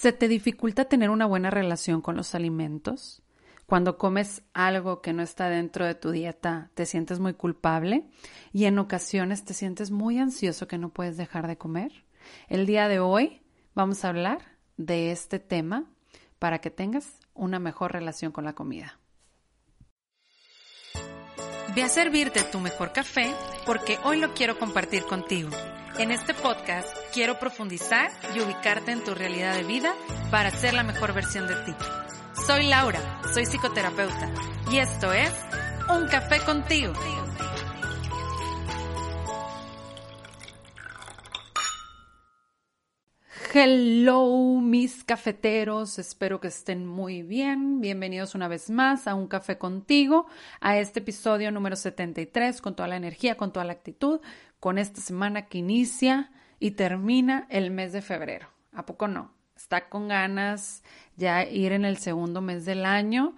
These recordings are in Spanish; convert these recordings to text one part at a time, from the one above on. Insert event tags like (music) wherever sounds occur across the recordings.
¿Se te dificulta tener una buena relación con los alimentos? Cuando comes algo que no está dentro de tu dieta, te sientes muy culpable y en ocasiones te sientes muy ansioso que no puedes dejar de comer. El día de hoy vamos a hablar de este tema para que tengas una mejor relación con la comida. Ve a servirte tu mejor café porque hoy lo quiero compartir contigo. En este podcast quiero profundizar y ubicarte en tu realidad de vida para ser la mejor versión de ti. Soy Laura, soy psicoterapeuta y esto es Un Café contigo. Hello, mis cafeteros, espero que estén muy bien. Bienvenidos una vez más a Un Café contigo, a este episodio número 73, con toda la energía, con toda la actitud, con esta semana que inicia y termina el mes de febrero. ¿A poco no? Está con ganas ya ir en el segundo mes del año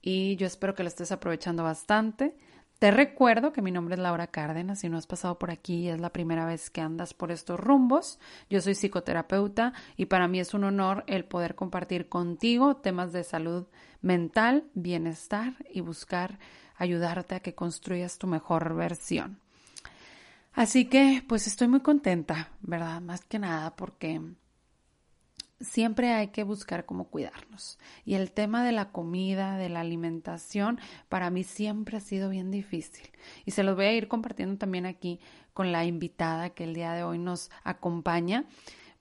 y yo espero que lo estés aprovechando bastante. Te recuerdo que mi nombre es Laura Cárdenas, si no has pasado por aquí y es la primera vez que andas por estos rumbos. Yo soy psicoterapeuta y para mí es un honor el poder compartir contigo temas de salud mental, bienestar y buscar ayudarte a que construyas tu mejor versión. Así que pues estoy muy contenta, ¿verdad? Más que nada porque siempre hay que buscar cómo cuidarnos. Y el tema de la comida, de la alimentación, para mí siempre ha sido bien difícil. Y se los voy a ir compartiendo también aquí con la invitada que el día de hoy nos acompaña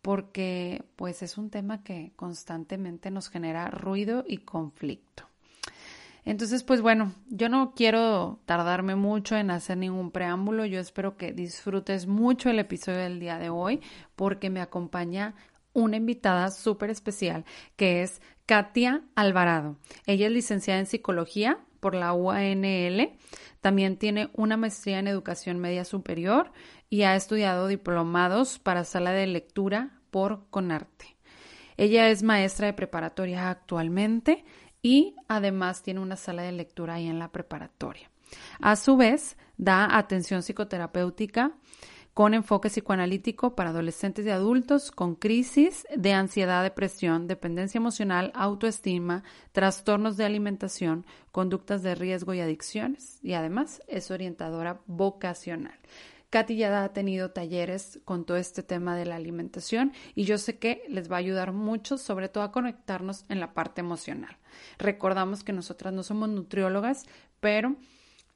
porque pues es un tema que constantemente nos genera ruido y conflicto. Entonces, pues bueno, yo no quiero tardarme mucho en hacer ningún preámbulo. Yo espero que disfrutes mucho el episodio del día de hoy porque me acompaña una invitada súper especial que es Katia Alvarado. Ella es licenciada en psicología por la UANL. También tiene una maestría en educación media superior y ha estudiado diplomados para sala de lectura por Conarte. Ella es maestra de preparatoria actualmente y además tiene una sala de lectura ahí en la preparatoria. A su vez, da atención psicoterapéutica con enfoque psicoanalítico para adolescentes y adultos con crisis de ansiedad, depresión, dependencia emocional, autoestima, trastornos de alimentación, conductas de riesgo y adicciones. Y además es orientadora vocacional. Katy ya ha tenido talleres con todo este tema de la alimentación y yo sé que les va a ayudar mucho, sobre todo a conectarnos en la parte emocional. Recordamos que nosotras no somos nutriólogas, pero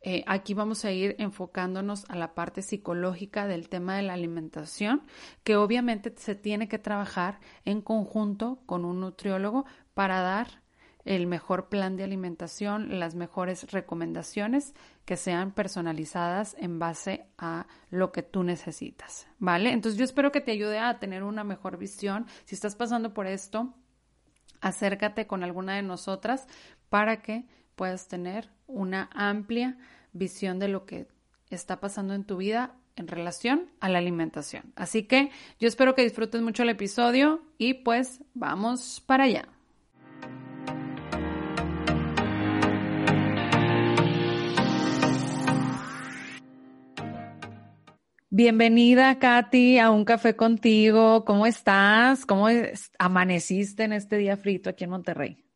eh, aquí vamos a ir enfocándonos a la parte psicológica del tema de la alimentación, que obviamente se tiene que trabajar en conjunto con un nutriólogo para dar el mejor plan de alimentación, las mejores recomendaciones que sean personalizadas en base a lo que tú necesitas, ¿vale? Entonces yo espero que te ayude a tener una mejor visión. Si estás pasando por esto, acércate con alguna de nosotras para que puedas tener una amplia visión de lo que está pasando en tu vida en relación a la alimentación. Así que yo espero que disfrutes mucho el episodio y pues vamos para allá. Bienvenida, Katy, a un café contigo. ¿Cómo estás? ¿Cómo amaneciste en este día frito aquí en Monterrey?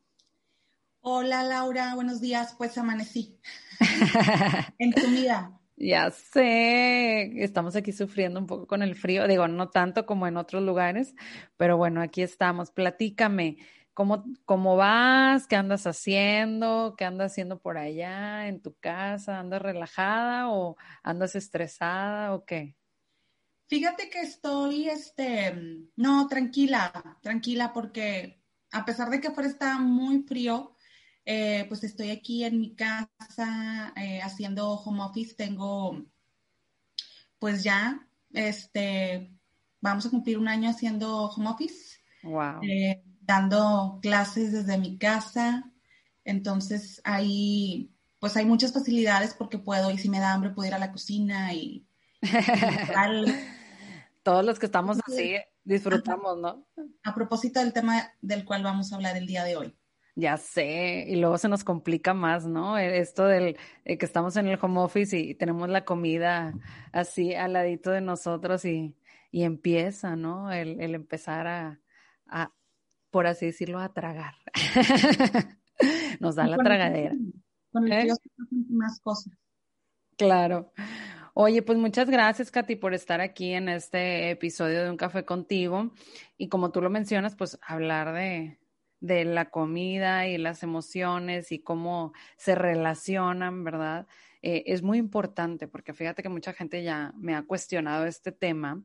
Hola Laura, buenos días. Pues amanecí (laughs) en tu vida. Ya sé, estamos aquí sufriendo un poco con el frío, digo, no tanto como en otros lugares, pero bueno, aquí estamos. Platícame, ¿cómo, cómo vas? ¿Qué andas haciendo? ¿Qué andas haciendo por allá en tu casa? ¿Andas relajada o andas estresada o qué? Fíjate que estoy, este, no, tranquila, tranquila, porque a pesar de que afuera está muy frío, eh, pues estoy aquí en mi casa eh, haciendo home office. Tengo, pues ya, este, vamos a cumplir un año haciendo home office. Wow. Eh, dando clases desde mi casa. Entonces ahí, pues hay muchas facilidades porque puedo, y si me da hambre, puedo ir a la cocina y... (laughs) Todos los que estamos así disfrutamos, ¿no? A propósito del tema del cual vamos a hablar el día de hoy. Ya sé, y luego se nos complica más, ¿no? E, esto del que estamos en el home office y tenemos la comida así al ladito de nosotros y, y empieza, ¿no? El, el empezar a, a, por así decirlo, a tragar. (laughs) Nos da la tragadera. Con el ¿Eh? más cosas. Claro. Oye, pues muchas gracias, Katy, por estar aquí en este episodio de Un Café contigo. Y como tú lo mencionas, pues hablar de, de la comida y las emociones y cómo se relacionan, ¿verdad? Eh, es muy importante porque fíjate que mucha gente ya me ha cuestionado este tema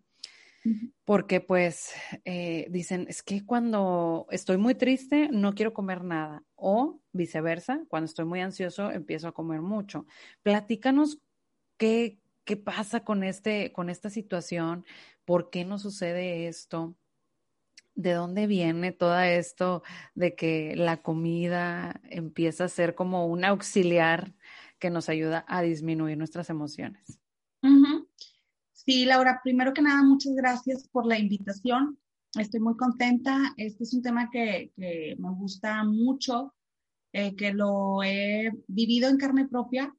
porque pues eh, dicen, es que cuando estoy muy triste no quiero comer nada o viceversa, cuando estoy muy ansioso empiezo a comer mucho. Platícanos qué, qué pasa con, este, con esta situación, por qué nos sucede esto. ¿De dónde viene todo esto de que la comida empieza a ser como un auxiliar que nos ayuda a disminuir nuestras emociones? Sí, Laura, primero que nada, muchas gracias por la invitación. Estoy muy contenta. Este es un tema que, me gusta mucho, eh, que lo he vivido en carne propia.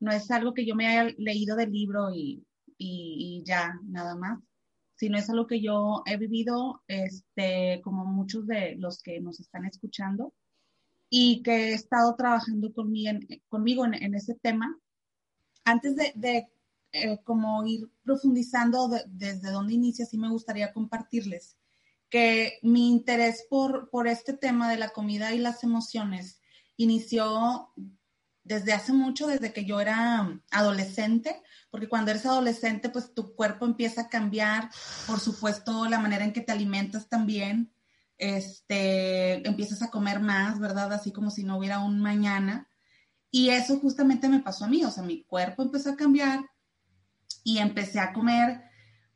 No es algo que yo me haya leído del libro y, ya, nada más, sino es algo que yo he vivido, este, como muchos de los que nos están escuchando, y que he estado trabajando en, conmigo en, ese tema. Antes de, de eh, como ir profundizando desde donde inicia, sí me gustaría compartirles que mi interés por, por este tema de la comida y las emociones inició desde hace mucho, desde que yo era adolescente, porque cuando eres adolescente, pues tu cuerpo empieza a cambiar, por supuesto, la manera en que te alimentas también, este, empiezas a comer más, ¿verdad? Así como si no hubiera un mañana. Y eso justamente me pasó a mí, o sea, mi cuerpo empezó a cambiar, y empecé a comer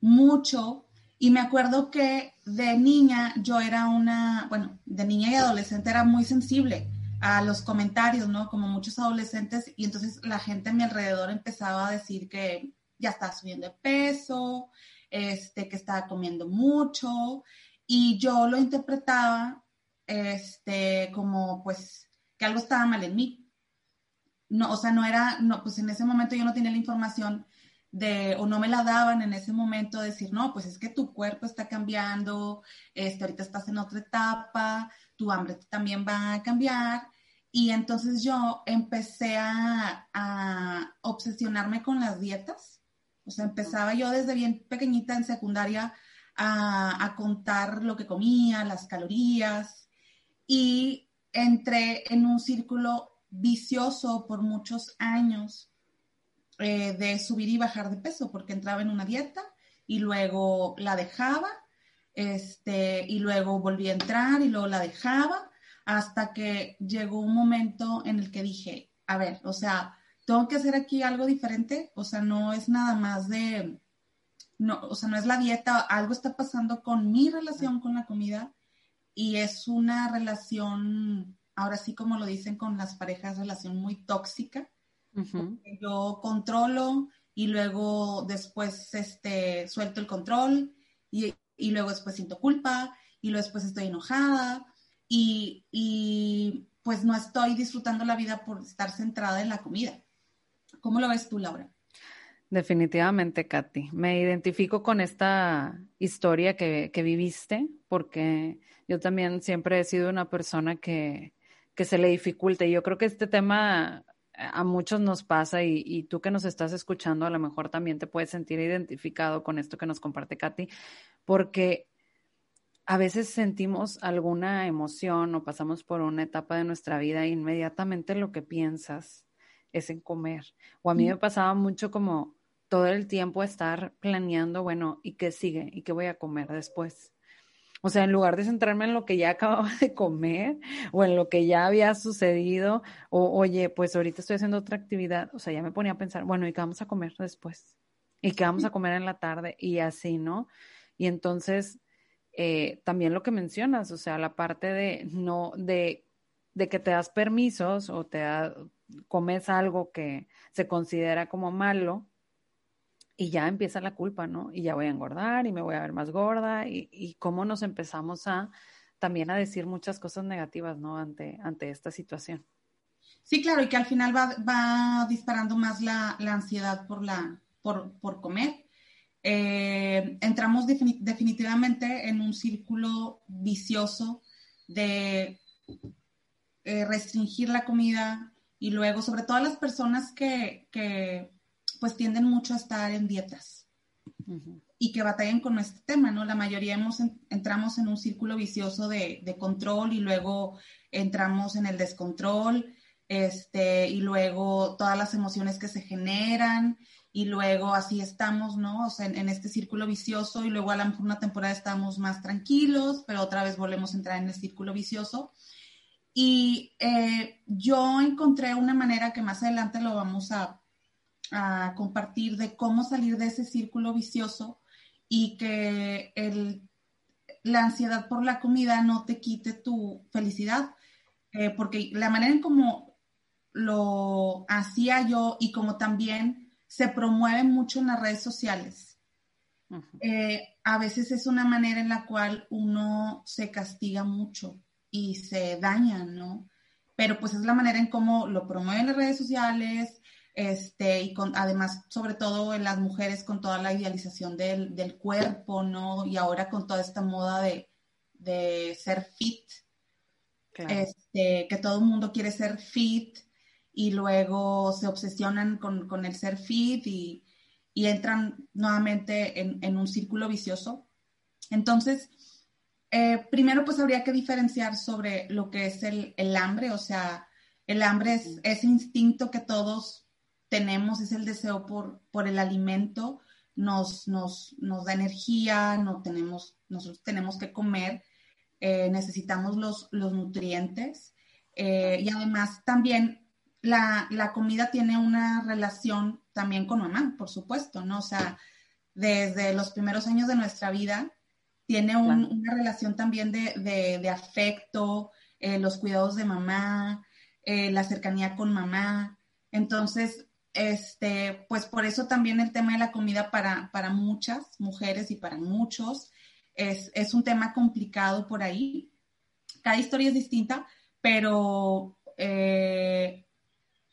mucho. Y me acuerdo que de niña yo era una, bueno, de niña y adolescente era muy sensible a los comentarios, ¿no? Como muchos adolescentes. Y entonces la gente a mi alrededor empezaba a decir que ya estaba subiendo de peso, este, que estaba comiendo mucho. Y yo lo interpretaba, este, como pues que algo estaba mal en mí. No, o sea, no era, no, pues en ese momento yo no tenía la información de, o no me la daban en ese momento, decir, no, pues es que tu cuerpo está cambiando, este, ahorita estás en otra etapa, tu hambre también va a cambiar. Y entonces yo empecé a, obsesionarme con las dietas. O sea, empezaba yo desde bien pequeñita en secundaria a, a contar lo que comía, las calorías. Y entré en un círculo vicioso por muchos años eh, de subir y bajar de peso, porque entraba en una dieta y luego la dejaba, este, y luego volví a entrar y luego la dejaba, hasta que llegó un momento en el que dije, a ver, o sea, tengo que hacer aquí algo diferente, o sea, no es nada más de, no, o sea, no es la dieta, algo está pasando con mi relación con la comida y es una relación, ahora sí como lo dicen con las parejas, relación muy tóxica, yo controlo y luego después este, suelto el control y, y, luego después siento culpa y luego después estoy enojada y, y pues no estoy disfrutando la vida por estar centrada en la comida. ¿Cómo lo ves tú, Laura? Definitivamente, Katy. Me identifico con esta historia que, que, viviste, porque yo también siempre he sido una persona que, que se le dificulta. Y yo creo que este tema a muchos nos pasa y, tú que nos estás escuchando a lo mejor también te puedes sentir identificado con esto que nos comparte Katy, porque a veces sentimos alguna emoción o pasamos por una etapa de nuestra vida e inmediatamente lo que piensas es en comer. O a mí me pasaba mucho como todo el tiempo estar planeando, bueno, ¿y qué sigue? ¿Y qué voy a comer después? O sea, en lugar de centrarme en lo que ya (laughs) acababa de comer o en lo que ya había sucedido, o oye, pues ahorita estoy haciendo otra actividad, o sea, ya me ponía a pensar, bueno, ¿y qué vamos a comer después? ¿Y qué vamos a comer en la tarde? Y así, ¿no? Y entonces, eh, también lo que mencionas, o sea, la parte de no, de, de que te das permisos o te comes algo que se considera como malo, y ya empieza la culpa, ¿no? Y ya voy a engordar y me voy a ver más gorda y, cómo nos empezamos a también a decir muchas cosas negativas, ¿no? Ante, ante esta situación. Sí, claro, y que al final va, disparando más la, ansiedad por, la, por, comer. Eh, entramos definitivamente en un círculo vicioso de eh, restringir la comida y luego, sobre todo las personas que, pues tienden mucho a estar en dietas y que batallan con este tema, ¿no? La mayoría hemos, entramos en un círculo vicioso de, de, control y luego entramos en el descontrol, este, y luego todas las emociones que se generan y luego así estamos, ¿no? O sea, en, este círculo vicioso y luego a lo mejor una temporada estamos más tranquilos, pero otra vez volvemos a entrar en el círculo vicioso. Y eh, yo encontré una manera que más adelante lo vamos a, a, compartir de cómo salir de ese círculo vicioso y que el, la ansiedad por la comida no te quite tu felicidad. Eh, porque la manera en como lo hacía yo y como también se promueve mucho en las redes sociales. Eh, a veces es una manera en la cual uno se castiga mucho y se daña, ¿no? Pero pues es la manera en cómo lo promueven las redes sociales, este, y con, además, sobre todo en las mujeres con toda la idealización del, cuerpo, ¿no? Y ahora con toda esta moda de, ser fit, este, que todo el mundo quiere ser fit, y luego se obsesionan con, el ser fit y, entran nuevamente en, un círculo vicioso. Entonces, eh, primero pues habría que diferenciar sobre lo que es el, hambre, o sea, el hambre es ese instinto que todos tenemos, es el deseo por, por el alimento, nos, nos, nos da energía, no tenemos, nosotros tenemos que comer, eh, necesitamos los, los nutrientes eh, y además también la, comida tiene una relación también con mamá, por supuesto, ¿no? O sea, desde los primeros años de nuestra vida, tiene una relación también de, afecto, eh, los cuidados de mamá, eh, la cercanía con mamá. Entonces, este, pues por eso también el tema de la comida para, para muchas mujeres y para muchos es, es, un tema complicado por ahí. Cada historia es distinta, pero eh,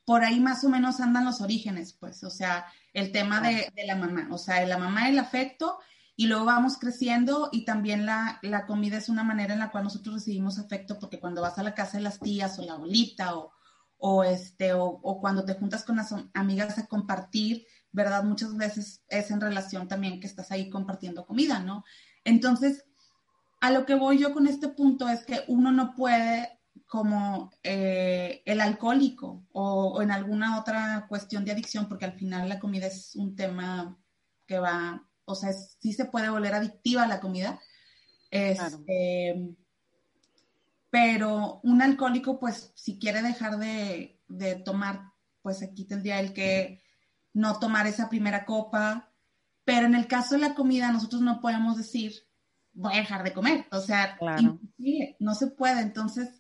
por ahí más o menos andan los orígenes, pues, o sea, el tema de, la mamá, o sea, de la mamá, el afecto, y luego vamos creciendo y también la, comida es una manera en la cual nosotros recibimos afecto, porque cuando vas a la casa de las tías o la abuelita o, o este, o, o, cuando te juntas con las amigas a compartir, ¿verdad? Muchas veces es en relación también que estás ahí compartiendo comida, ¿no? Entonces, a lo que voy yo con este punto es que uno no puede como eh, el alcohólico o, en alguna otra cuestión de adicción, porque al final la comida es un tema que va, o sea, sí se puede volver adictiva la comida. Este, pero un alcohólico, pues, si quiere dejar de, de tomar, pues aquí tendría el que no tomar esa primera copa. Pero en el caso de la comida, nosotros no podemos decir, voy a dejar de comer. O sea, no se puede. Entonces,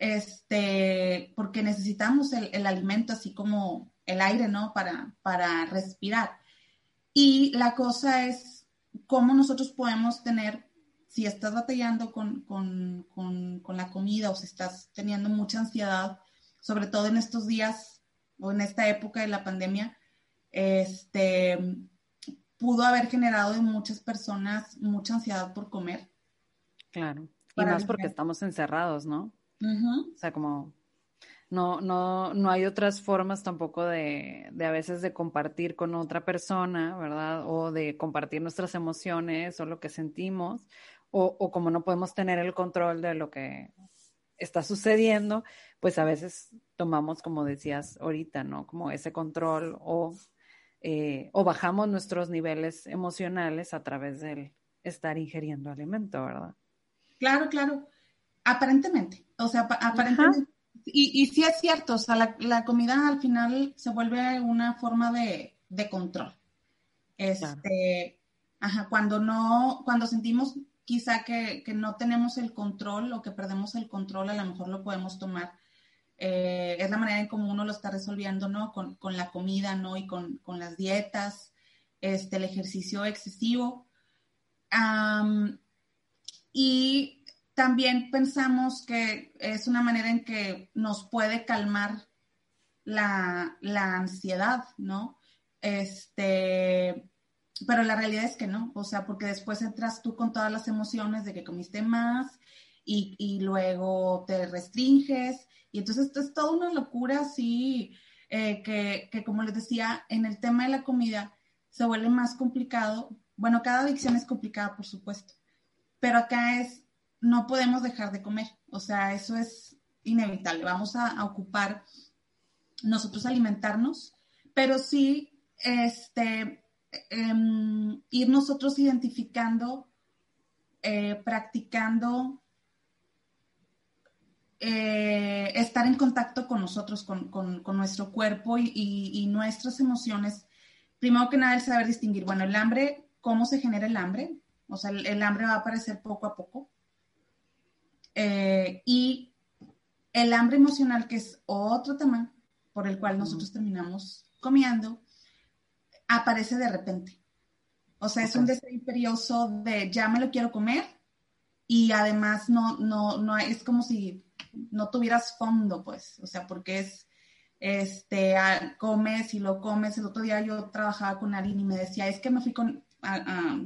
este, porque necesitamos el, alimento así como el aire, ¿no? Para, para respirar. Y la cosa es cómo nosotros podemos tener, si estás batallando con, la comida o si estás teniendo mucha ansiedad, sobre todo en estos días o en esta época de la pandemia, este, pudo haber generado en muchas personas mucha ansiedad por comer. Claro. Y más porque estamos encerrados, ¿no? O sea, como no, no, no hay otras formas tampoco de, de, a veces de compartir con otra persona, ¿verdad? O de compartir nuestras emociones o lo que sentimos, o, o como no podemos tener el control de lo que está sucediendo, pues a veces tomamos, como decías ahorita, ¿no? Como ese control o, eh, o bajamos nuestros niveles emocionales a través del estar ingiriendo alimento, ¿verdad? Claro, claro. Aparentemente, o sea, aparentemente. Y, y, sí es cierto, o sea, la, comida al final se vuelve una forma de, control. Este, ajá, cuando no, cuando sentimos quizá que, no tenemos el control o que perdemos el control, a lo mejor lo podemos tomar. Eh, es la manera en cómo uno lo está resolviendo, ¿no? Con, la comida, ¿no? Y con, las dietas, este, el ejercicio excesivo. y también pensamos que es una manera en que nos puede calmar la, ansiedad, ¿no? Este, pero la realidad es que no, o sea, porque después entras tú con todas las emociones de que comiste más y, luego te restringes. Y entonces esto es toda una locura así, eh, que, que como les decía, en el tema de la comida se vuelve más complicado. Bueno, cada adicción es complicada, por supuesto, pero acá es, no podemos dejar de comer. O sea, eso es inevitable. Vamos a, ocupar nosotros alimentarnos, pero sí este, em, ir nosotros identificando, eh, practicando, eh, estar en contacto con nosotros, con, nuestro cuerpo y, nuestras emociones. Primero que nada, el saber distinguir, bueno, el hambre, ¿cómo se genera el hambre? O sea, el, hambre va a aparecer poco a poco. Eh, y el hambre emocional, que es otro tema por el cual nosotros terminamos comiendo, aparece de repente. O sea, es un deseo imperioso de ya me lo quiero comer y además no, no, no, es como si no tuvieras fondo, pues, o sea, porque es, este, comes y lo comes. El otro día yo trabajaba con alguien y me decía, es que me fui con,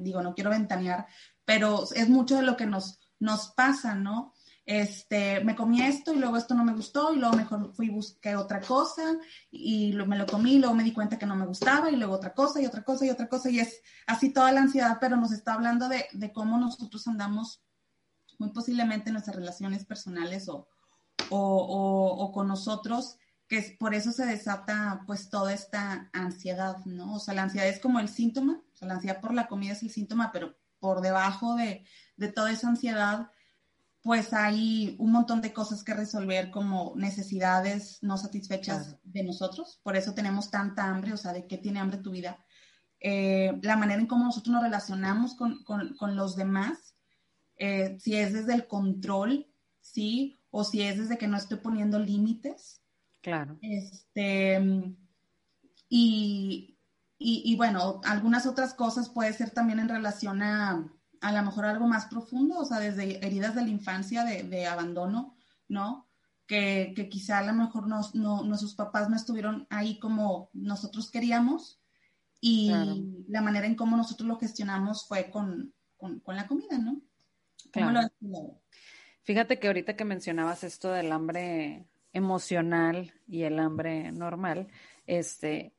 digo, no quiero ventanear, pero es mucho de lo que nos, nos pasa, ¿no? Este, me comí esto y luego esto no me gustó y luego mejor fui busqué otra cosa y me lo comí y luego me di cuenta que no me gustaba y luego otra cosa y otra cosa y otra cosa y es así toda la ansiedad, pero nos está hablando de, de cómo nosotros andamos muy posiblemente en nuestras relaciones personales o, o, o, con nosotros, que es, por eso se desata pues toda esta ansiedad, ¿no? O sea, la ansiedad es como el síntoma, o sea, la ansiedad por la comida es el síntoma, pero por debajo de, de toda esa ansiedad pues hay un montón de cosas que resolver como necesidades no satisfechas de nosotros. Por eso tenemos tanta hambre, o sea, de qué tiene hambre tu vida. Eh, la manera en cómo nosotros nos relacionamos con, los demás, eh, si es desde el control, ¿sí? O si es desde que no estoy poniendo límites. Claro. Este, y, y bueno, algunas otras cosas puede ser también en relación a a lo mejor algo más profundo, o sea, desde heridas de la infancia, de, abandono, ¿no? Que, quizá a lo mejor nos, no, nuestros papás no estuvieron ahí como nosotros queríamos y la manera en cómo nosotros lo gestionamos fue con, la comida, ¿no? Claro. Fíjate que ahorita que mencionabas esto del hambre emocional y el hambre normal, este,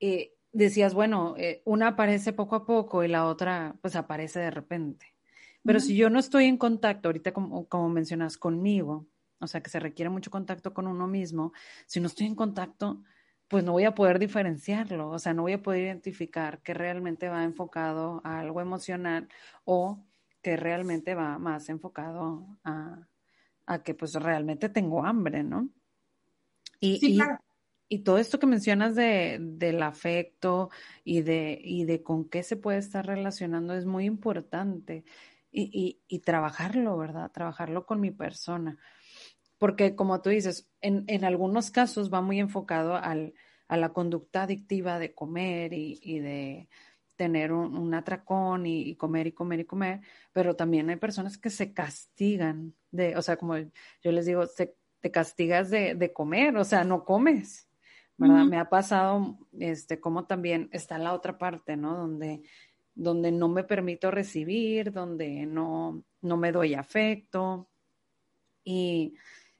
eh, decías, bueno, eh, una aparece poco a poco y la otra pues aparece de repente. Pero si yo no estoy en contacto, ahorita como, como mencionas, conmigo, o sea, que se requiere mucho contacto con uno mismo, si no estoy en contacto, pues no voy a poder diferenciarlo, o sea, no voy a poder identificar que realmente va enfocado a algo emocional o que realmente va más enfocado a, a que pues realmente tengo hambre, ¿no? Y, sí, claro. Y todo esto que mencionas de, del afecto y de, y de con qué se puede estar relacionando es muy importante. Y, y, trabajarlo, ¿verdad? Trabajarlo con mi persona. Porque como tú dices, en, en algunos casos va muy enfocado al, a la conducta adictiva de comer y, y de tener un, un atracón y, comer y comer y comer, pero también hay personas que se castigan de, o sea, como yo les digo, se, te castigas de, de comer, o sea, no comes. ¿Verdad? Me ha pasado, este, como también está la otra parte, ¿no? Donde, donde no me permito recibir, donde no, no me doy afecto. Y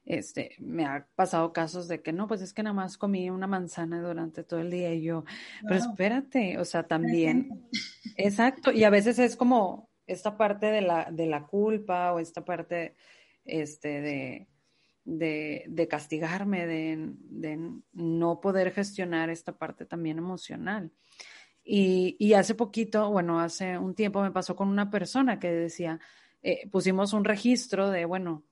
este, me ha pasado casos de que no, pues es que nada más comí una manzana durante todo el día y yo, pero espérate, o sea, también, exacto, y a veces es como esta parte de la, de la culpa o esta parte, este, de, de, castigarme, de, no poder gestionar esta parte también emocional. Y, hace poquito, bueno, hace un tiempo me pasó con una persona que decía, eh, pusimos un registro de, bueno,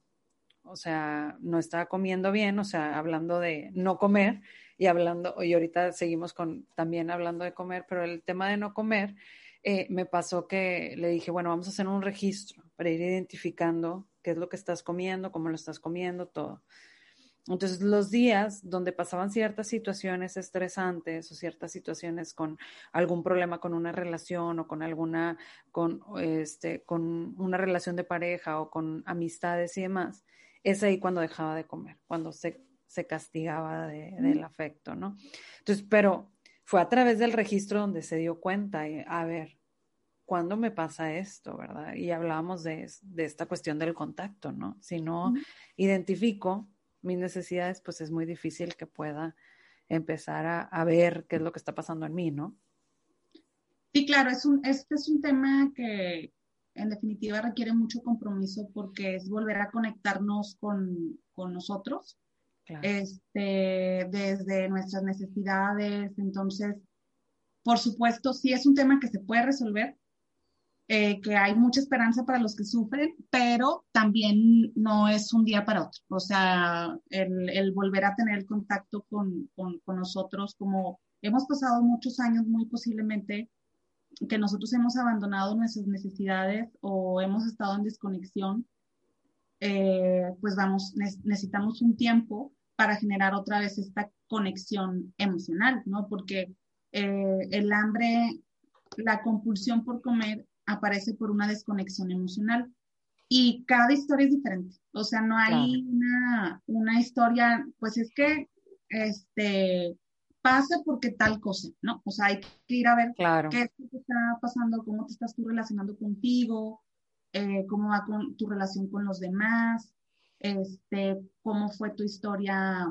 o sea, no estaba comiendo bien, o sea, hablando de no comer y hablando, y ahorita seguimos con también hablando de comer, pero el tema de no comer, eh, me pasó que le dije, bueno, vamos a hacer un registro para ir identificando qué es lo que estás comiendo, cómo lo estás comiendo, todo. Entonces, los días donde pasaban ciertas situaciones estresantes o ciertas situaciones con algún problema con una relación o con alguna, con, este, con una relación de pareja o con amistades y demás, es ahí cuando dejaba de comer, cuando se, se castigaba del afecto, ¿no? Entonces, pero fue a través del registro donde se dio cuenta, a ver, ¿cuándo me pasa esto, verdad? Y hablábamos de, esta cuestión del contacto, ¿no? Si no identifico mis necesidades, pues es muy difícil que pueda empezar a, ver qué es lo que está pasando en mí, ¿no? Sí, claro, es un, este es un tema que en definitiva requiere mucho compromiso porque es volver a conectarnos con, con nosotros, este, desde nuestras necesidades. Entonces, por supuesto, sí es un tema que se puede resolver, eh, que hay mucha esperanza para los que sufren, pero también no es un día para otro. O sea, el, el volver a tener contacto con, con, con, nosotros, como hemos pasado muchos años muy posiblemente que nosotros hemos abandonado nuestras necesidades o hemos estado en desconexión, eh, pues vamos, necesitamos un tiempo para generar otra vez esta conexión emocional, ¿no? Porque eh, el hambre, la compulsión por comer aparece por una desconexión emocional. Y cada historia es diferente. O sea, no hay una, una historia, pues es que, este, pasa porque tal cosa, ¿no? O sea, hay que ir a ver qué es lo que está pasando, cómo te estás tú relacionando contigo, eh, cómo va con tu relación con los demás, este, cómo fue tu historia,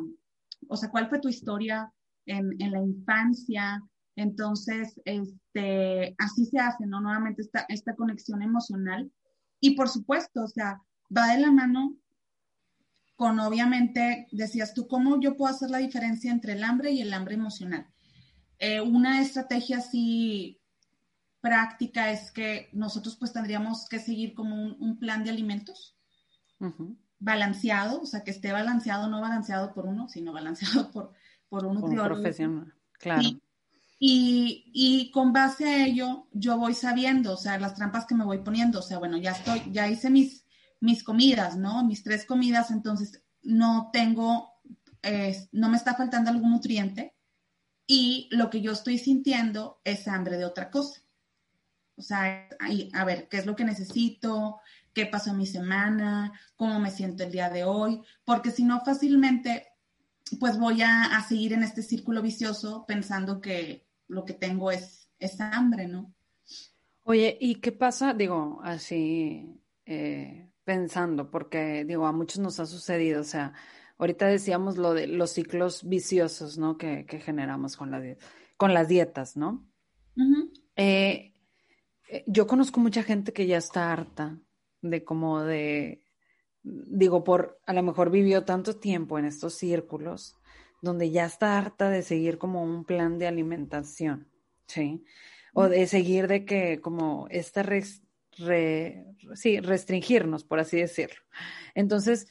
o sea, cuál fue tu historia en, en la infancia, entonces, este, así se hace, ¿no? Nuevamente esta, esta conexión emocional. Y por supuesto, o sea, va de la mano con obviamente, decías tú, ¿cómo yo puedo hacer la diferencia entre el hambre y el hambre emocional? Eh, una estrategia así práctica es que nosotros pues tendríamos que seguir como un, plan de alimentos balanceado, o sea, que esté balanceado, no balanceado por uno, sino balanceado por, por un profesional, claro. Y, y, con base a ello, yo voy sabiendo, o sea, las trampas que me voy poniendo, o sea, bueno, ya estoy, ya hice mis, mis comidas, ¿no? Mis tres comidas, entonces no tengo, no me está faltando algún nutriente y lo que yo estoy sintiendo es hambre de otra cosa. O sea, a ver, ¿qué es lo que necesito? ¿Qué pasó en mi semana? ¿Cómo me siento el día de hoy? Porque si no, fácilmente, pues voy a, a seguir en este círculo vicioso pensando que, lo que tengo es, es hambre, ¿no? Oye, ¿y qué pasa? Digo, así eh, pensando, porque digo, a muchos nos ha sucedido, o sea, ahorita decíamos lo de los ciclos viciosos, ¿no? Que, generamos con, la, con las dietas, ¿no? Eh, eh, yo conozco mucha gente que ya está harta de como de, digo, por, a lo mejor vivió tanto tiempo en estos círculos donde ya está harta de seguir como un plan de alimentación, ¿sí? O de seguir de que como esta sí, restringirnos, por así decirlo. Entonces,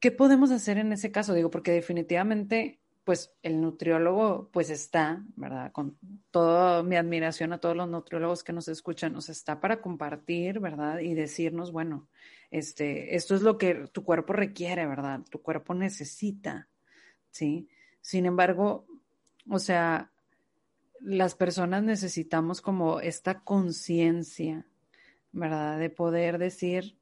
¿qué podemos hacer en ese caso? Digo, porque definitivamente, pues el nutriólogo, pues está, ¿verdad? Con toda mi admiración a todos los nutriólogos que nos escuchan, nos está para compartir, ¿verdad? Y decirnos, bueno, este, esto es lo que tu cuerpo requiere, ¿verdad? Tu cuerpo necesita, ¿sí? Sin embargo, o sea, las personas necesitamos como esta conciencia, ¿verdad? De poder decir,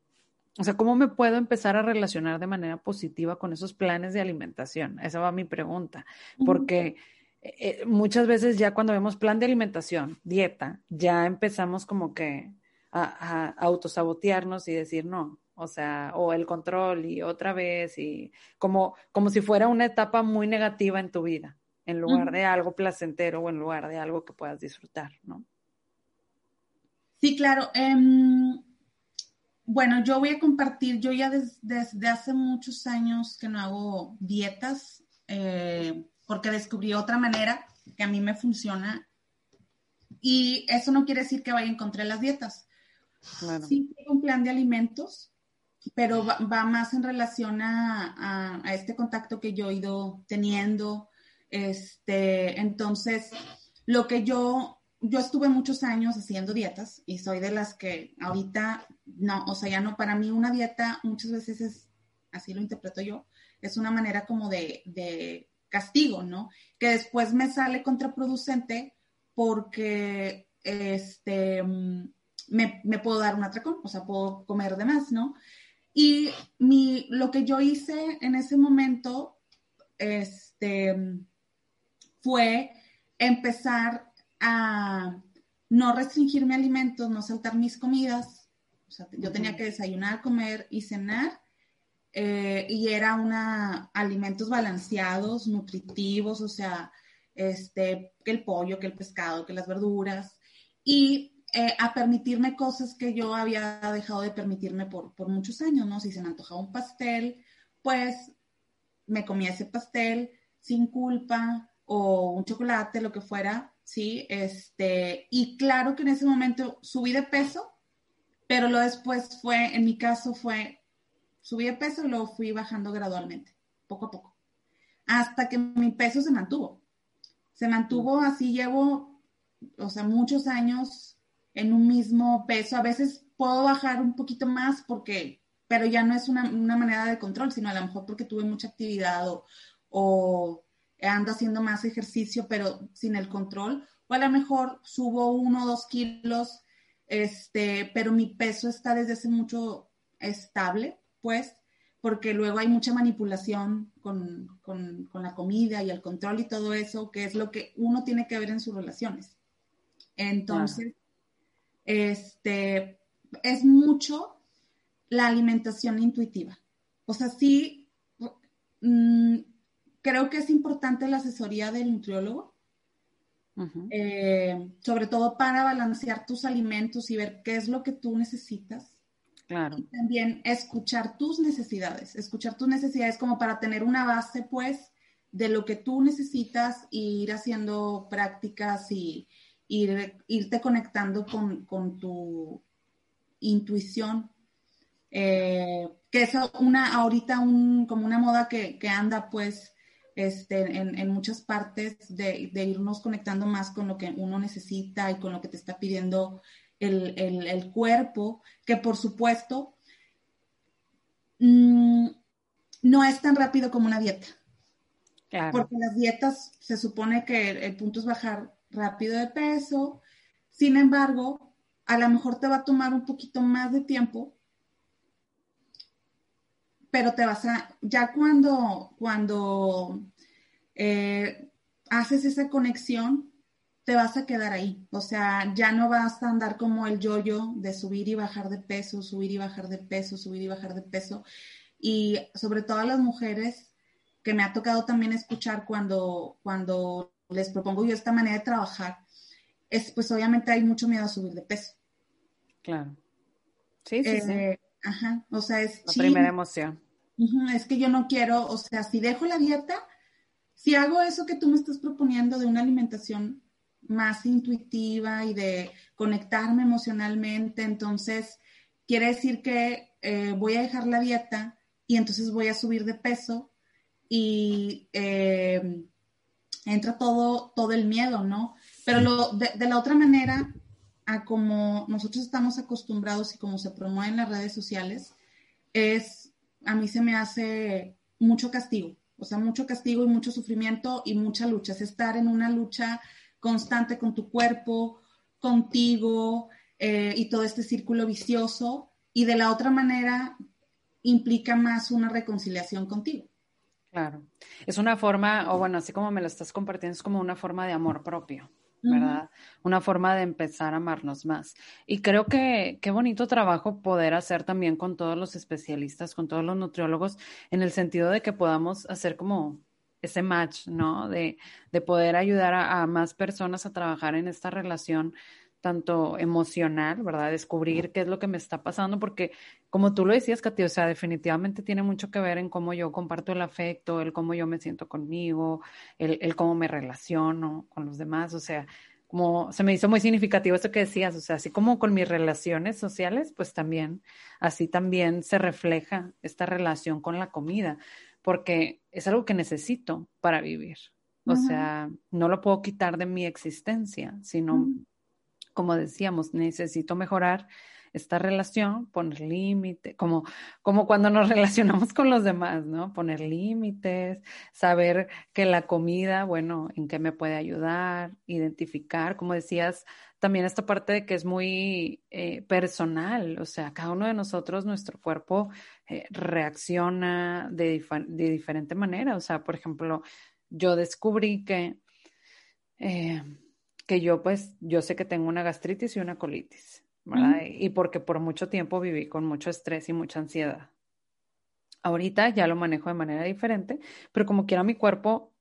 o sea, ¿cómo me puedo empezar a relacionar de manera positiva con esos planes de alimentación? Esa va mi pregunta, porque eh, muchas veces ya cuando vemos plan de alimentación, dieta, ya empezamos como que a, a autosabotearnos y decir, no, o sea, o el control y otra vez y como, como si fuera una etapa muy negativa en tu vida, en lugar de algo placentero o en lugar de algo que puedas disfrutar, ¿no? Sí, claro. Em, bueno, yo voy a compartir, yo ya desde hace muchos años que no hago dietas, eh, porque descubrí otra manera que a mí me funciona. Y eso no quiere decir que vaya en contra de las dietas. Claro. Sí, tengo un plan de alimentos pero va, más en relación a, este contacto que yo he ido teniendo. Este, entonces, lo que yo, yo estuve muchos años haciendo dietas y soy de las que ahorita, no, o sea, ya no, para mí una dieta muchas veces es, así lo interpreto yo, es una manera como de, de castigo, ¿no? Que después me sale contraproducente porque, este, me, me, puedo dar un atracón, o sea, puedo comer de más, ¿no? Y mi, lo que yo hice en ese momento este, fue empezar a, no restringirme alimentos, no saltar mis comidas. O sea, yo tenía que desayunar, comer y cenar. Eh, y era una alimentos balanceados, nutritivos, o sea, este, que el pollo, que el pescado, que las verduras. Y eh, a permitirme cosas que yo había dejado de permitirme por, por muchos años, ¿no? Si se me antojaba un pastel, pues me comía ese pastel sin culpa o un chocolate, lo que fuera, ¿sí? Este, y claro que en ese momento subí de peso, pero lo después fue, en mi caso fue, subí de peso y luego fui bajando gradualmente, poco a poco, hasta que mi peso se mantuvo. Se mantuvo así, llevo, o sea, muchos años en un mismo peso. A veces puedo bajar un poquito más porque, pero ya no es una, manera de control, sino a lo mejor porque tuve mucha actividad o, o ando haciendo más ejercicio, pero sin el control. O a lo mejor subo uno o dos kilos, este, pero mi peso está desde hace mucho estable, pues, porque luego hay mucha manipulación con, con, con la comida y el control y todo eso, que es lo que uno tiene que ver en sus relaciones. Entonces, este, es mucho la alimentación intuitiva. O sea, sí, mm, creo que es importante la asesoría del nutriólogo, eh, sobre todo para balancear tus alimentos y ver qué es lo que tú necesitas. Claro. Y también escuchar tus necesidades, escuchar tus necesidades como para tener una base, pues, de lo que tú necesitas e ir haciendo prácticas y, ir, irte conectando con, tu intuición. Eh, que es una, ahorita un, como una moda que, anda pues este, en, muchas partes de, irnos conectando más con lo que uno necesita y con lo que te está pidiendo el, cuerpo, que por supuesto mm, no es tan rápido como una dieta. Porque las dietas se supone que el punto es bajar rápido de peso. Sin embargo, a lo mejor te va a tomar un poquito más de tiempo, pero te vas a, ya cuando, cuando eh, haces esa conexión, te vas a quedar ahí. O sea, ya no vas a andar como el yoyo de subir y bajar de peso, subir y bajar de peso, subir y bajar de peso. Y sobre todo a las mujeres que me ha tocado también escuchar cuando, cuando les propongo yo esta manera de trabajar, es pues obviamente hay mucho miedo a subir de peso. Claro. Sí, sí, sí. Eh, ajá, o sea, es... La primera emoción. es que yo no quiero, o sea, si dejo la dieta, si hago eso que tú me estás proponiendo de una alimentación más intuitiva y de conectarme emocionalmente, entonces quiere decir que eh, voy a dejar la dieta y entonces voy a subir de peso y eh, entra todo, todo el miedo, ¿no? Pero lo, de, la otra manera, a como nosotros estamos acostumbrados y como se promueve en las redes sociales, es, a mí se me hace mucho castigo, o sea, mucho castigo y mucho sufrimiento y mucha lucha, es estar en una lucha constante con tu cuerpo, contigo eh, y todo este círculo vicioso, y de la otra manera implica más una reconciliación contigo. Claro. Es una forma, o bueno, así como me lo estás compartiendo, es como una forma de amor propio, ¿verdad? Una forma de empezar a amarnos más. Y creo que qué bonito trabajo poder hacer también con todos los especialistas, con todos los nutriólogos, en el sentido de que podamos hacer como ese match, ¿no? De, de poder ayudar a más personas a trabajar en esta relación tanto emocional, ¿verdad? Descubrir qué es lo que me está pasando, porque como tú lo decías, Katy, o sea, definitivamente tiene mucho que ver en cómo yo comparto el afecto, el cómo yo me siento conmigo, el, el cómo me relaciono con los demás, o sea, como se me hizo muy significativo eso que decías, o sea, así como con mis relaciones sociales, pues también, así también se refleja esta relación con la comida, porque es algo que necesito para vivir. O sea, no lo puedo quitar de mi existencia, sino como decíamos, necesito mejorar esta relación, poner límites, como, como cuando nos (laughs) relacionamos con los demás, ¿no? Poner límites, saber que la comida, bueno, en qué me puede ayudar, identificar, como decías, también esta parte de que es muy eh, personal, o sea, cada uno de nosotros, nuestro cuerpo eh, reacciona de, de, diferente manera, o sea, por ejemplo, yo descubrí que... Eh, que yo pues, yo sé que tengo una gastritis y una colitis, ¿verdad? Y porque por mucho tiempo viví con mucho estrés y mucha ansiedad. Ahorita ya lo manejo de manera diferente, pero como quiera mi cuerpo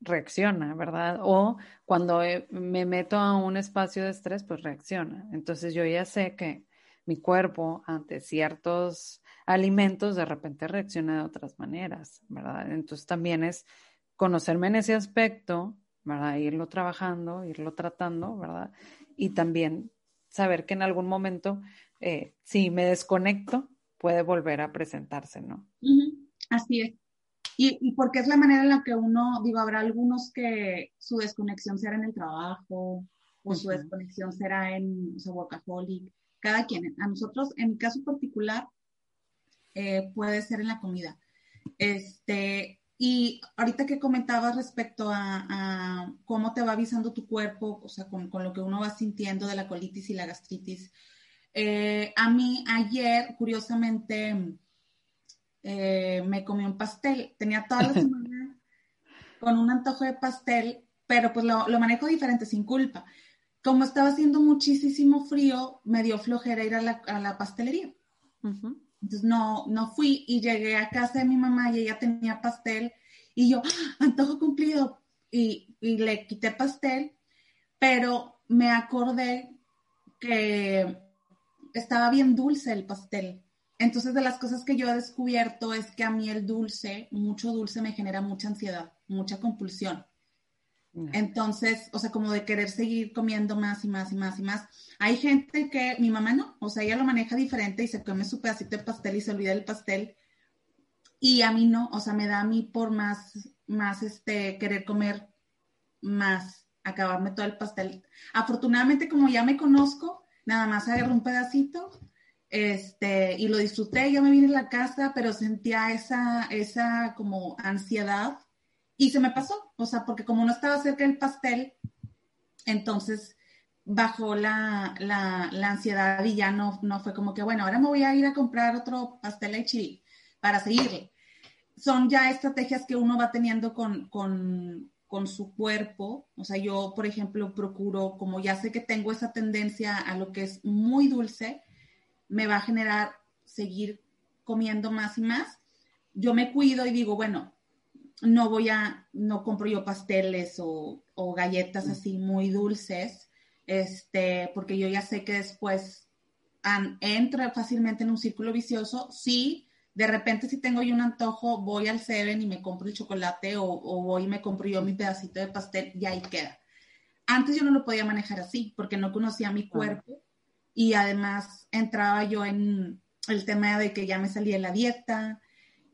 reacciona, ¿verdad? O cuando eh, me meto a un espacio de estrés, pues reacciona. Entonces yo ya sé que mi cuerpo ante ciertos alimentos de repente reacciona de otras maneras, ¿verdad? Entonces también es conocerme en ese aspecto, ¿verdad? Irlo trabajando, irlo tratando, ¿verdad? Y también saber que en algún momento, eh, si me desconecto, puede volver a presentarse, ¿no? Así es. Y, porque es la manera en la que uno, digo, habrá algunos que su desconexión será en el trabajo o su desconexión será en, o sea, workaholic, cada quien. A nosotros, en mi caso particular, eh, puede ser en la comida. Este, y ahorita que comentabas respecto a, cómo te va avisando tu cuerpo, o sea, con, con, lo que uno va sintiendo de la colitis y la gastritis, eh, a mí ayer, curiosamente, eh, me comí un pastel. Tenía toda la (laughs) semana con un antojo de pastel, pero pues lo, manejo diferente, sin culpa. Como estaba haciendo muchísimo frío, me dio flojera ir a la, pastelería. No, no fui y llegué a casa de mi mamá y ella tenía pastel y yo, ¡Ah, antojo cumplido, y, y le quité pastel, pero me acordé que estaba bien dulce el pastel. Entonces, de las cosas que yo he descubierto es que a mí el dulce, mucho dulce me genera mucha ansiedad, mucha compulsión. Entonces, o sea, como de querer seguir comiendo más y más y más y más. Hay gente que, mi mamá no, o sea, ella lo maneja diferente y se come su pedacito de pastel y se olvida del pastel. Y a mí no, o sea, me da a mí por más, más, este, querer comer más, acabarme todo el pastel. Afortunadamente, como ya me conozco, nada más agarré un pedacito este, y lo disfruté, yo me vine a la casa, pero sentía esa, esa como ansiedad y se me pasó, o sea, porque como no estaba cerca del pastel, entonces bajó la, la, la, ansiedad y ya no, no fue como que, bueno, ahora me voy a ir a comprar otro pastel de chili para seguirle. Son ya estrategias que uno va teniendo con, con, con su cuerpo. O sea, yo, por ejemplo, procuro, como ya sé que tengo esa tendencia a lo que es muy dulce, me va a generar seguir comiendo más y más. Yo me cuido y digo, bueno, no voy a, no compro yo pasteles o, o galletas así muy dulces, este, porque yo ya sé que después entra fácilmente en un círculo vicioso. Sí, de repente si tengo yo un antojo, voy al Seven y me compro el chocolate o, voy y me compro yo mi pedacito de pastel y ahí queda. Antes yo no lo podía manejar así porque no conocía mi cuerpo y además entraba yo en el tema de que ya me salía la dieta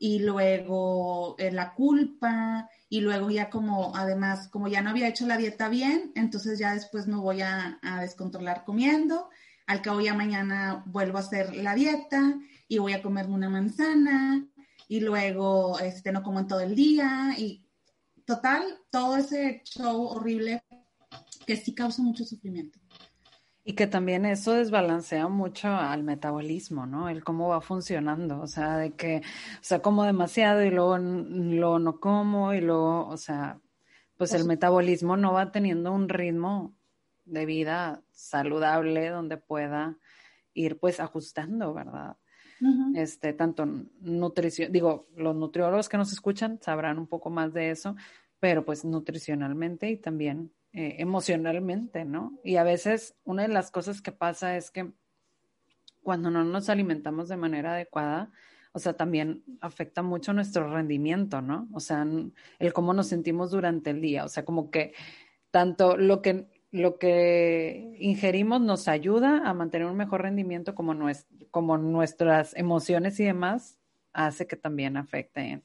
y luego eh, la culpa y luego ya como además como ya no había hecho la dieta bien, entonces ya después me voy a, a descontrolar comiendo, al cabo ya mañana vuelvo a hacer la dieta y voy a comerme una manzana y luego este, no como en todo el día y total, todo ese show horrible que sí causa mucho sufrimiento. Y que también eso desbalancea mucho al metabolismo, ¿no? El cómo va funcionando, o sea, de que, o sea, como demasiado y luego, no como y luego, o sea, pues el metabolismo no va teniendo un ritmo de vida saludable donde pueda ir pues ajustando, ¿verdad? este, tanto nutrición, digo, los nutriólogos que nos escuchan sabrán un poco más de eso, pero pues nutricionalmente y también eh, emocionalmente, ¿no? Y a veces una de las cosas que pasa es que cuando no nos alimentamos de manera adecuada, o sea, también afecta mucho nuestro rendimiento, ¿no? O sea, el cómo nos sentimos durante el día, o sea, como que tanto lo que lo que ingerimos nos ayuda a mantener un mejor rendimiento como, como nuestras emociones y demás hace que también afecte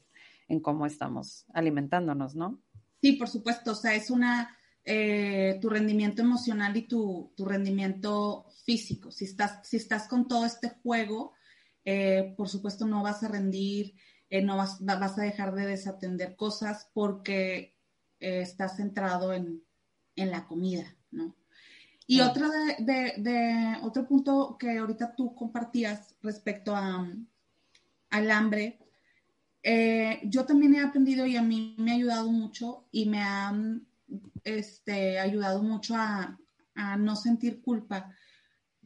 en, cómo estamos alimentándonos, ¿no? Sí, por supuesto, o sea, es una, eh, tu rendimiento emocional y tu, rendimiento físico. Si estás, si estás con todo este juego, eh, por supuesto no vas a rendir, eh, no vas, vas, a dejar de desatender cosas porque estás centrado en, en la comida. ¿no? Y otro, de, otro punto que ahorita tú compartías respecto a, al hambre, eh, yo también he aprendido y a mí me ha ayudado mucho y me han este, ayudado mucho a, a no sentir culpa,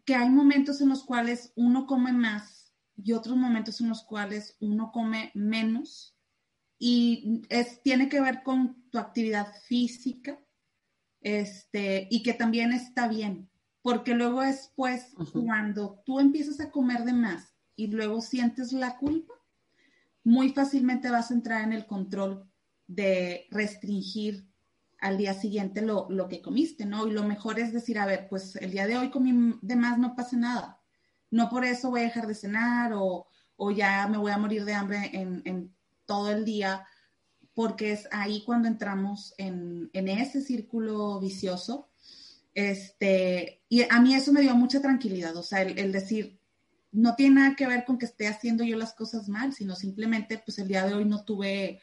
que hay momentos en los cuales uno come más y otros momentos en los cuales uno come menos. Y es, tiene que ver con tu actividad física este, y que también está bien, porque luego después, cuando tú empiezas a comer de más y luego sientes la culpa, muy fácilmente vas a entrar en el control de restringir al día siguiente lo, lo, que comiste, ¿no? Y lo mejor es decir, a ver, pues el día de hoy comí de más, no pasa nada. No por eso voy a dejar de cenar o, o ya me voy a morir de hambre en, en, todo el día, porque es ahí cuando entramos en, en ese círculo vicioso. Este, y a mí eso me dio mucha tranquilidad, o sea, el, el decir, no tiene nada que ver con que esté haciendo yo las cosas mal, sino simplemente, pues el día de hoy no tuve,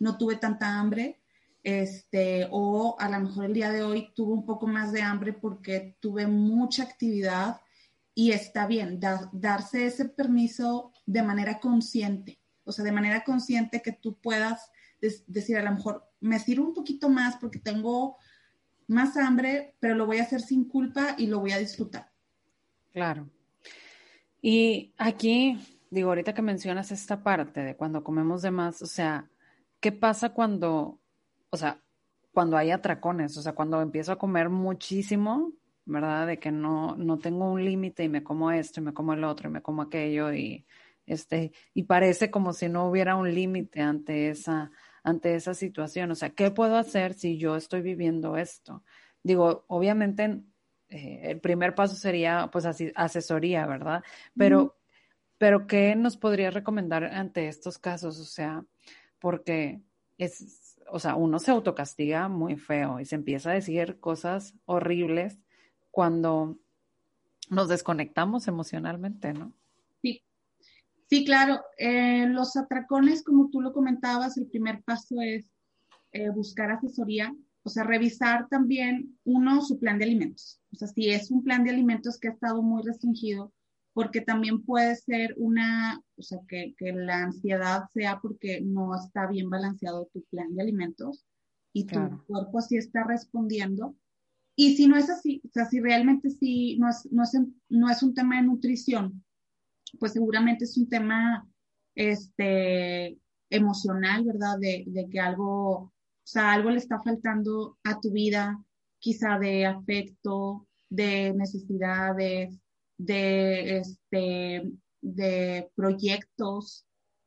no tuve tanta hambre, este, o a lo mejor el día de hoy tuve un poco más de hambre porque tuve mucha actividad y está bien, darse ese permiso de manera consciente, o sea, de manera consciente que tú puedas decir a lo mejor, me sirve un poquito más porque tengo más hambre, pero lo voy a hacer sin culpa y lo voy a disfrutar. Claro. Y aquí, digo, ahorita que mencionas esta parte de cuando comemos de más, o sea, ¿qué pasa cuando, o sea, cuando hay atracones? O sea, cuando empiezo a comer muchísimo, ¿verdad? De que no, no tengo un límite y me como esto y me como el otro y me como aquello y este, y parece como si no hubiera un límite ante esa, ante esa situación. O sea, ¿qué puedo hacer si yo estoy viviendo esto? Digo, obviamente eh, el primer paso sería pues así, asesoría, ¿verdad? Pero, pero ¿qué nos podría recomendar ante estos casos? O sea, porque es, o sea, uno se autocastiga muy feo y se empieza a decir cosas horribles cuando nos desconectamos emocionalmente, ¿no? Sí, sí, claro. Eh, los atracones, como tú lo comentabas, el primer paso es eh, buscar asesoría o sea, revisar también, uno, su plan de alimentos. O sea, si es un plan de alimentos que ha estado muy restringido, porque también puede ser una, o sea, que, que la ansiedad sea porque no está bien balanceado tu plan de alimentos y tu cuerpo sí está respondiendo. Y si no es así, o sea, si realmente sí no es, no es, no es un tema de nutrición, pues seguramente es un tema este, emocional, ¿verdad? De, de que algo o sea, algo le está faltando a tu vida, quizá de afecto, de necesidades, de, este, de proyectos,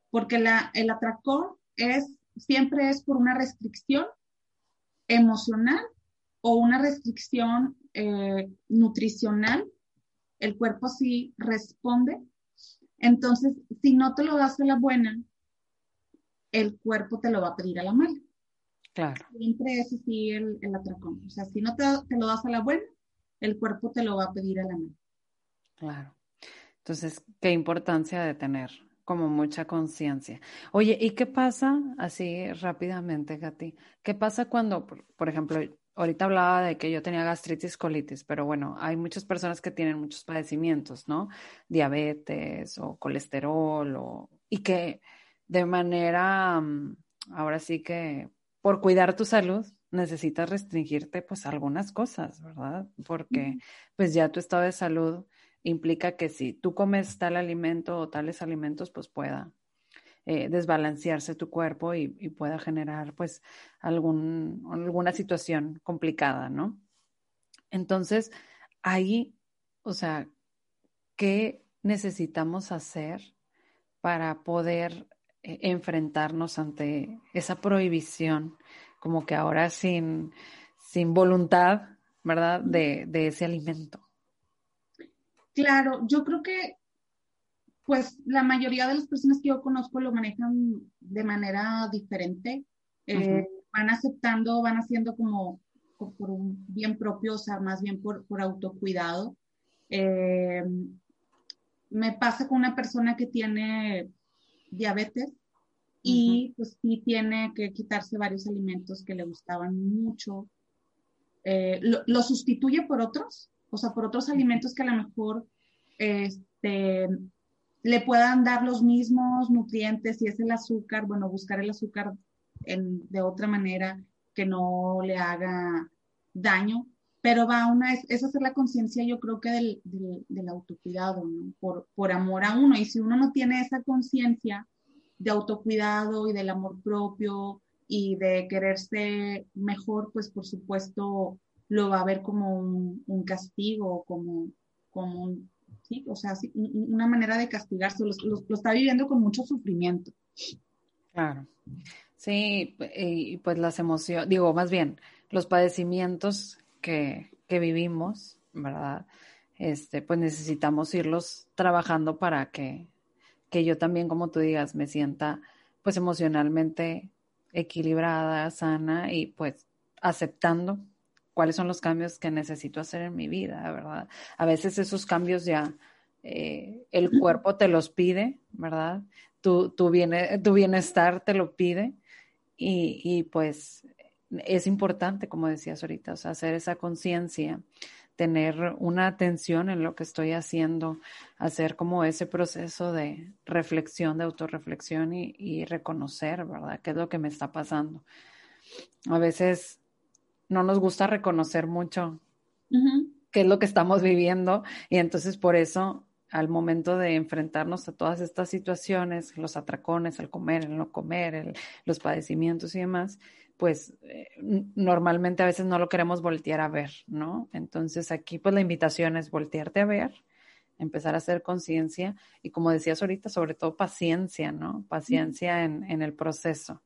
porque la, el atracón es, siempre es por una restricción emocional o una restricción eh, nutricional. El cuerpo sí responde. Entonces, si no te lo das a la buena, el cuerpo te lo va a pedir a la mala. Claro. Siempre es así el, el atracón. O sea, si no te, te, lo das a la buena, el cuerpo te lo va a pedir a la mano. Claro. Entonces, qué importancia de tener como mucha conciencia. Oye, ¿y qué pasa así rápidamente, Gati? ¿Qué pasa cuando, por, por, ejemplo, ahorita hablaba de que yo tenía gastritis, colitis, pero bueno, hay muchas personas que tienen muchos padecimientos, ¿no? Diabetes o colesterol o, y que de manera, mm, ahora sí que por cuidar tu salud necesitas restringirte pues algunas cosas, ¿verdad? Porque pues ya tu estado de salud implica que si tú comes tal alimento o tales alimentos pues pueda eh, desbalancearse tu cuerpo y, pueda generar pues algún, alguna situación complicada, ¿no? Entonces, ahí, o sea, ¿qué necesitamos hacer para poder eh, enfrentarnos ante esa prohibición, como que ahora sin, sin voluntad, ¿verdad?, de, de ese alimento. Claro, yo creo que pues la mayoría de las personas que yo conozco lo manejan de manera diferente. Eh, van aceptando, van haciendo como, por un bien propio, o sea, más bien por, por autocuidado. Eh, me pasa con una persona que tiene diabetes y pues sí tiene que quitarse varios alimentos que le gustaban mucho. Eh, lo, sustituye por otros, o sea, por otros alimentos que a lo mejor este, le puedan dar los mismos nutrientes, si es el azúcar, bueno, buscar el azúcar en, de otra manera que no le haga daño, pero va una, es, es hacer la conciencia yo creo que del, del, autocuidado, ¿no? por, por amor a uno. Y si uno no tiene esa conciencia de autocuidado y del amor propio y de quererse mejor, pues por supuesto lo va a ver como un, castigo, como, como un, sí, o sea, una manera de castigarse, lo, lo está viviendo con mucho sufrimiento. Claro. Sí, y pues las emociones, digo, más bien, los padecimientos que, que vivimos, ¿verdad? Este, pues necesitamos irlos trabajando para que, que yo también, como tú digas, me sienta pues emocionalmente equilibrada, sana y pues aceptando cuáles son los cambios que necesito hacer en mi vida, ¿verdad? A veces esos cambios ya eh, el cuerpo te los pide, ¿verdad? Tu, tu, tu bienestar te lo pide y, y, pues es importante, como decías ahorita, o sea, hacer esa conciencia, tener una atención en lo que estoy haciendo, hacer como ese proceso de reflexión, de autorreflexión y, y reconocer, ¿verdad? ¿Qué es lo que me está pasando? A veces no nos gusta reconocer mucho qué es lo que estamos viviendo y entonces por eso al momento de enfrentarnos a todas estas situaciones, los atracones, el comer, el no comer, los padecimientos y demás, pues eh, normalmente a veces no lo queremos voltear a ver, ¿no? Entonces aquí pues la invitación es voltearte a ver, empezar a hacer conciencia y como decías ahorita, sobre todo paciencia, ¿no? Paciencia en, en el proceso.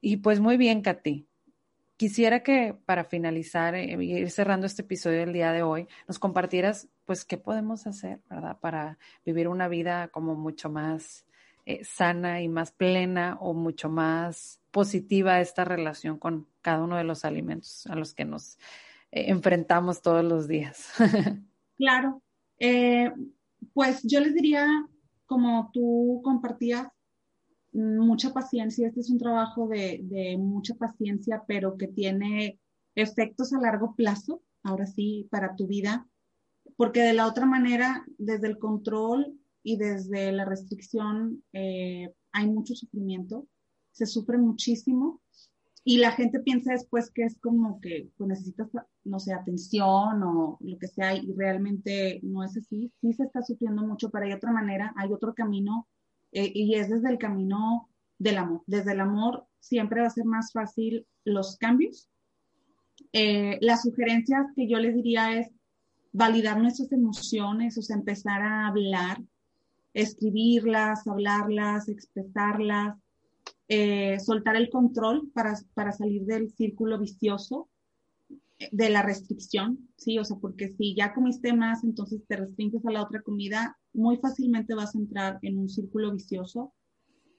Y pues muy bien, Katy. Quisiera que para finalizar eh, ir cerrando este episodio del día de hoy, nos compartieras, pues, qué podemos hacer, ¿verdad? Para vivir una vida como mucho más eh, sana y más plena o mucho más positiva esta relación con cada uno de los alimentos a los que nos eh, enfrentamos todos los días. (laughs) claro. pues yo les diría, como tú compartías, mucha paciencia. Este es un trabajo de, mucha paciencia, pero que tiene efectos a largo plazo, ahora sí, para tu vida, porque de la otra manera, desde el control y desde la restricción, eh, hay mucho sufrimiento, se sufre muchísimo y la gente piensa después que es como que pues, necesitas, no sé, atención o lo que sea, y realmente no es así. Sí se está sufriendo mucho, pero hay otra manera, hay otro camino eh, y es desde el camino del amor. Desde el amor siempre va a ser más fácil los cambios. Eh, las sugerencias que yo les diría es validar nuestras emociones, o sea, empezar a hablar, escribirlas, hablarlas, expresarlas, eh, soltar el control para, para salir del círculo vicioso de la restricción, ¿sí? O sea, porque si ya comiste más, entonces te restringes a la otra comida, muy fácilmente vas a entrar en un círculo vicioso.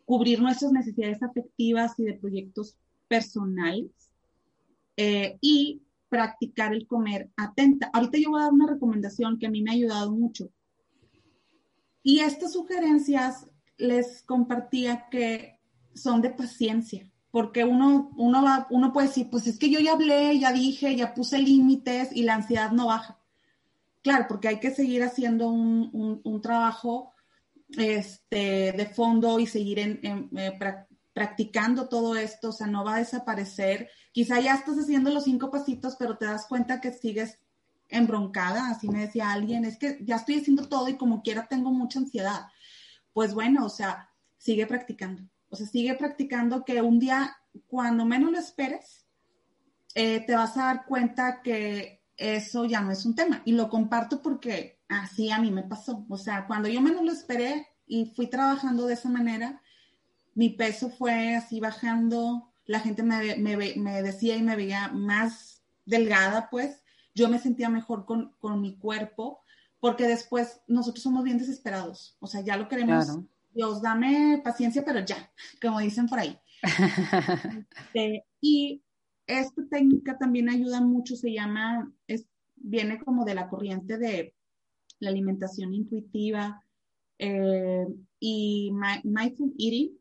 Cubrir nuestras necesidades afectivas y de proyectos personales eh, y practicar el comer atenta. Ahorita yo voy a dar una recomendación que a mí me ha ayudado mucho. Y estas sugerencias les compartía que son de paciencia porque uno, uno, va, uno puede decir, pues es que yo ya hablé, ya dije, ya puse límites y la ansiedad no baja. Claro, porque hay que seguir haciendo un, un, trabajo este, de fondo y seguir eh, practicando todo esto, o sea, no va a desaparecer. Quizá ya estás haciendo los cinco pasitos, pero te das cuenta que sigues embroncada, así me decía alguien, es que ya estoy haciendo todo y como quiera tengo mucha ansiedad. Pues bueno, o sea, sigue practicando o sea, sigue practicando que un día, cuando menos lo esperes, eh, te vas a dar cuenta que eso ya no es un tema. Y lo comparto porque así a mí me pasó. O sea, cuando yo menos lo esperé y fui trabajando de esa manera, mi peso fue así bajando, la gente me, me, decía y me veía más delgada, pues yo me sentía mejor con, con, mi cuerpo, porque después nosotros somos bien desesperados, o sea, ya lo queremos Dios, dame paciencia, pero ya, como dicen por ahí. (laughs) Este, y esta técnica también ayuda mucho, se llama, es, viene como de la corriente de la alimentación intuitiva eh, y mindful eating.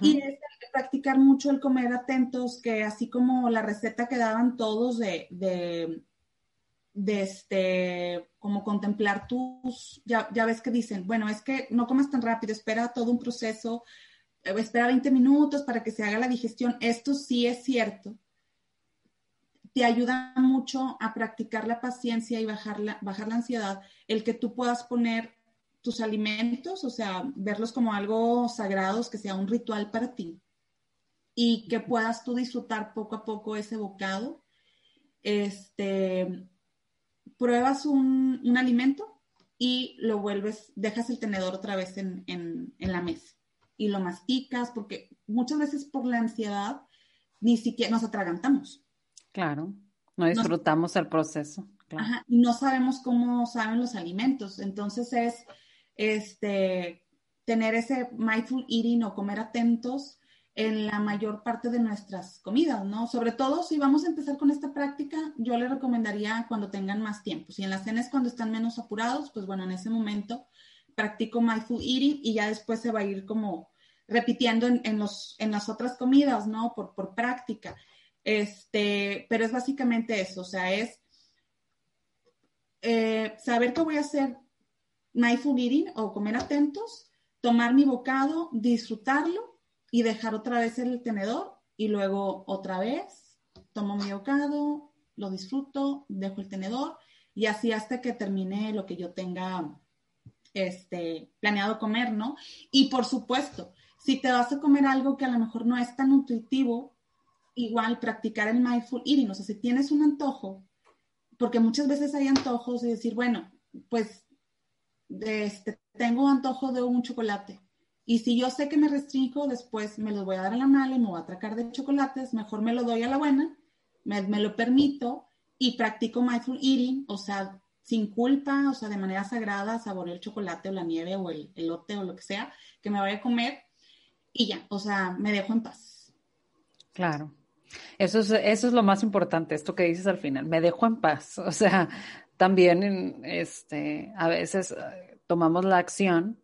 Y es practicar mucho el comer atentos, que así como la receta que daban todos de de este, como contemplar tus, ya, ya ves que dicen, bueno, es que no comas tan rápido, espera todo un proceso, eh, espera 20 minutos para que se haga la digestión. Esto sí es cierto, te ayuda mucho a practicar la paciencia y bajar la, bajar la ansiedad, el que tú puedas poner tus alimentos, o sea, verlos como algo sagrados, que sea un ritual para ti y que puedas tú disfrutar poco a poco ese bocado. Este, pruebas un, un alimento y lo vuelves, dejas el tenedor otra vez en, en, en, la mesa y lo masticas, porque muchas veces por la ansiedad ni siquiera nos atragantamos. Claro, no disfrutamos el proceso. Ajá, y no sabemos cómo saben los alimentos. Entonces es este, tener ese mindful eating o comer atentos en la mayor parte de nuestras comidas, ¿no? Sobre todo si vamos a empezar con esta práctica, yo le recomendaría cuando tengan más tiempo. Si en las cenas cuando están menos apurados, pues bueno, en ese momento practico mindful eating y ya después se va a ir como repitiendo en, los, en las otras comidas, ¿no? Por, por práctica. Este, pero es básicamente eso, o sea, es eh, saber qué voy a hacer mindful eating o comer atentos, tomar mi bocado, disfrutarlo y dejar otra vez el tenedor y luego otra vez tomo mi bocado, lo disfruto, dejo el tenedor y así hasta que termine lo que yo tenga este, planeado comer, ¿no? Y por supuesto, si te vas a comer algo que a lo mejor no es tan intuitivo, igual practicar el mindful eating, o sea, si tienes un antojo, porque muchas veces hay antojos y decir, bueno, pues este, tengo antojo de un chocolate. Y si yo sé que me restringo, después me lo voy a dar a la mala y me voy a atracar de chocolates, mejor me lo doy a la buena, me, lo permito y practico mindful eating, o sea, sin culpa, o sea, de manera sagrada, saboreo el chocolate o la nieve o el elote o lo que sea que me vaya a comer y ya, o sea, me dejo en paz. Claro. Eso es, eso es lo más importante, esto que dices al final, me dejo en paz. (laughs) O sea, también este, a veces eh, tomamos la acción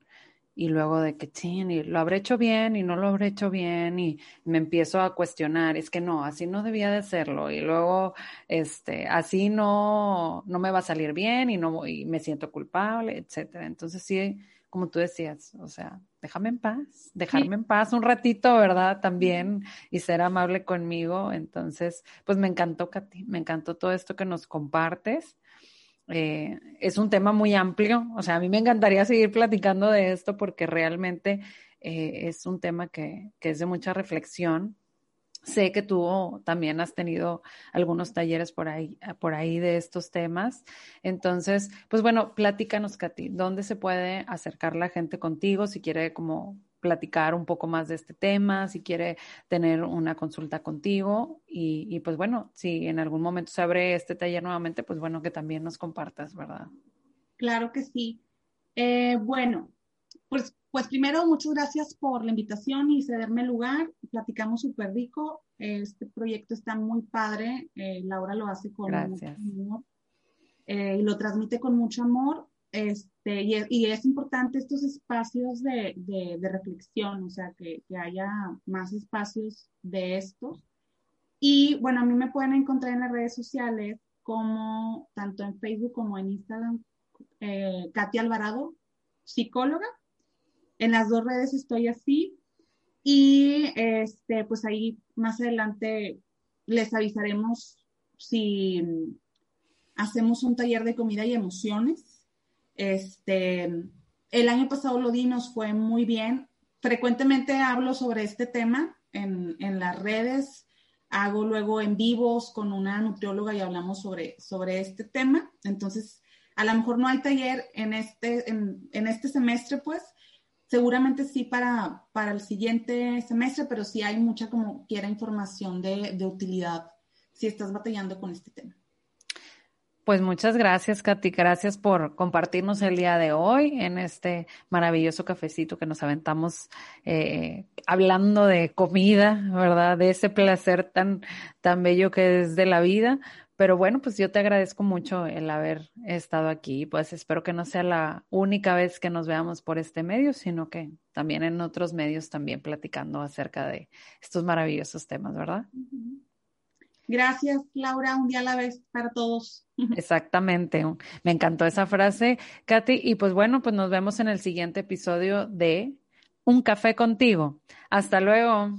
y luego de que, y lo habré hecho bien y no lo habré hecho bien y me empiezo a cuestionar, es que no, así no debía de hacerlo y luego, este, así no, no me va a salir bien y no, y me siento culpable, etcétera. Entonces sí, como tú decías, o sea, déjame en paz, dejarme en paz un ratito, ¿verdad? También y ser amable conmigo. Entonces, pues me encantó, Katy, me encantó todo esto que nos compartes. Eh, es un tema muy amplio, o sea, a mí me encantaría seguir platicando de esto porque realmente eh, es un tema que, que, es de mucha reflexión. Sé que tú también has tenido algunos talleres por ahí, por ahí de estos temas. Entonces, pues bueno, platícanos, Katy, ¿dónde se puede acercar la gente contigo si quiere como platicar un poco más de este tema, si quiere tener una consulta contigo y, pues bueno, si en algún momento se abre este taller nuevamente, pues bueno, que también nos compartas, ¿verdad? Claro que sí. Eh, bueno, pues, pues primero muchas gracias por la invitación y cederme el lugar. Platicamos súper rico. Este proyecto está muy padre. Eh, Laura lo hace con mucho amor eh, y lo transmite con mucho amor. Este, y, es importante estos espacios de, de, reflexión, o sea, que, que, haya más espacios de estos. Y bueno, a mí me pueden encontrar en las redes sociales como tanto en Facebook como en Instagram, eh, Katy Alvarado, psicóloga. En las dos redes estoy así. Y este, pues ahí más adelante les avisaremos si hacemos un taller de comida y emociones este, el año pasado lo di, nos fue muy bien. Frecuentemente hablo sobre este tema en, en las redes, hago luego en vivos con una nutrióloga y hablamos sobre, sobre este tema. Entonces, a lo mejor no hay taller en este, en, en este semestre, pues, seguramente sí para, para el siguiente semestre, pero sí hay mucha como quiera información de, de utilidad si estás batallando con este tema. Pues muchas gracias, Katy. Gracias por compartirnos el día de hoy en este maravilloso cafecito que nos aventamos eh, hablando de comida, ¿verdad? De ese placer tan, tan bello que es de la vida. Pero bueno, pues yo te agradezco mucho el haber estado aquí. Pues espero que no sea la única vez que nos veamos por este medio, sino que también en otros medios también platicando acerca de estos maravillosos temas, ¿verdad? Gracias, Laura. Un día a la vez para todos. (laughs) Exactamente. Me encantó esa frase, Katy. Y pues bueno, pues nos vemos en el siguiente episodio de Un café contigo. Hasta luego.